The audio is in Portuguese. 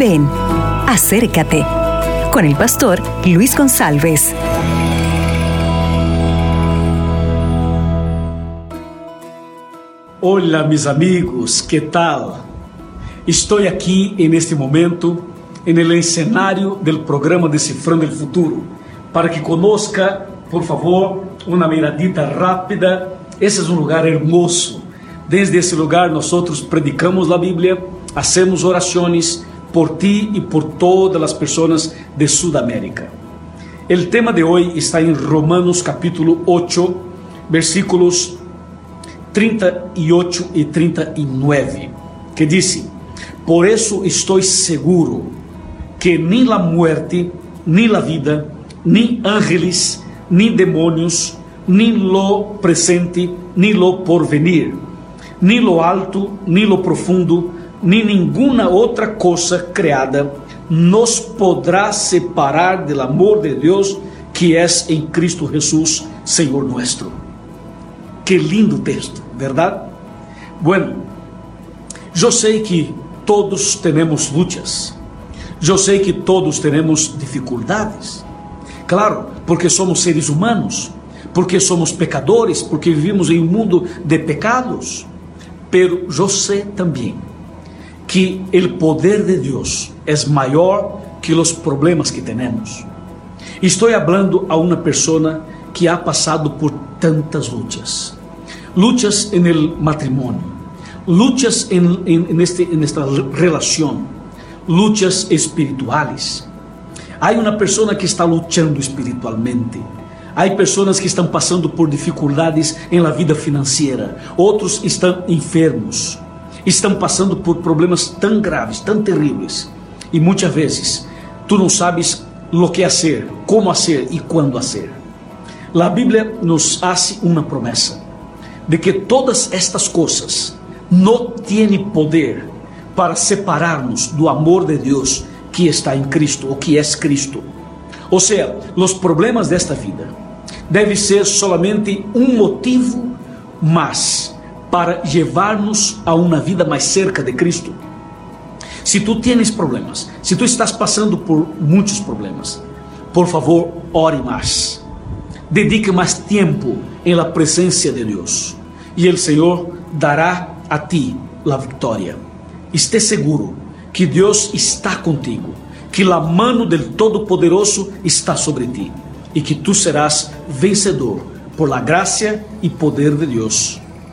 Ven, acércate con el pastor Luis González. Hola mis amigos, ¿qué tal? Estoy aquí en este momento en el escenario del programa Decifrando el Futuro para que conozca, por favor, una miradita rápida. Ese es un lugar hermoso. Desde ese lugar nosotros predicamos la Biblia, hacemos oraciones por ti y por todas las personas de Sudamérica. El tema de hoy está en Romanos capítulo 8, versículos 38 y 39, que dice, por eso estoy seguro que ni la muerte, ni la vida, ni ángeles, ni demonios, ni lo presente, ni lo porvenir, ni lo alto, ni lo profundo, ni ninguna outra coisa criada nos poderá separar do amor de Deus que é em Cristo Jesus, Senhor nuestro. Que lindo texto, verdade? Bueno, eu sei que todos temos lutas, eu sei que todos temos dificuldades, claro, porque somos seres humanos, porque somos pecadores, porque vivimos em um mundo de pecados, pero eu sei também que o poder de Deus é maior que os problemas que temos. Estou falando a uma pessoa que ha passado por tantas lutas, lutas en el matrimonio, lutas en, en, en, este, en esta relação, lutas espirituales. Há uma pessoa que está lutando espiritualmente. Há pessoas que estão passando por dificuldades em la vida financeira. Outros estão enfermos estão passando por problemas tão graves, tão terríveis, e muitas vezes tu não sabes lo que hacer, como hacer e quando hacer. A Bíblia nos hace uma promessa de que todas estas coisas não têm poder para separar-nos do amor de Deus que está em Cristo, ou que é Cristo. Ou seja, os problemas desta vida devem ser solamente um motivo mais para levar-nos a uma vida mais cerca de Cristo. Se tu tens problemas, se tu estás passando por muitos problemas, por favor, ore mais. Dedique mais tempo em la presença de Deus e o Senhor dará a ti a vitória. Esteja seguro que Deus está contigo, que a mano del Todo-Poderoso está sobre ti e que tu serás vencedor por la graça e poder de Deus.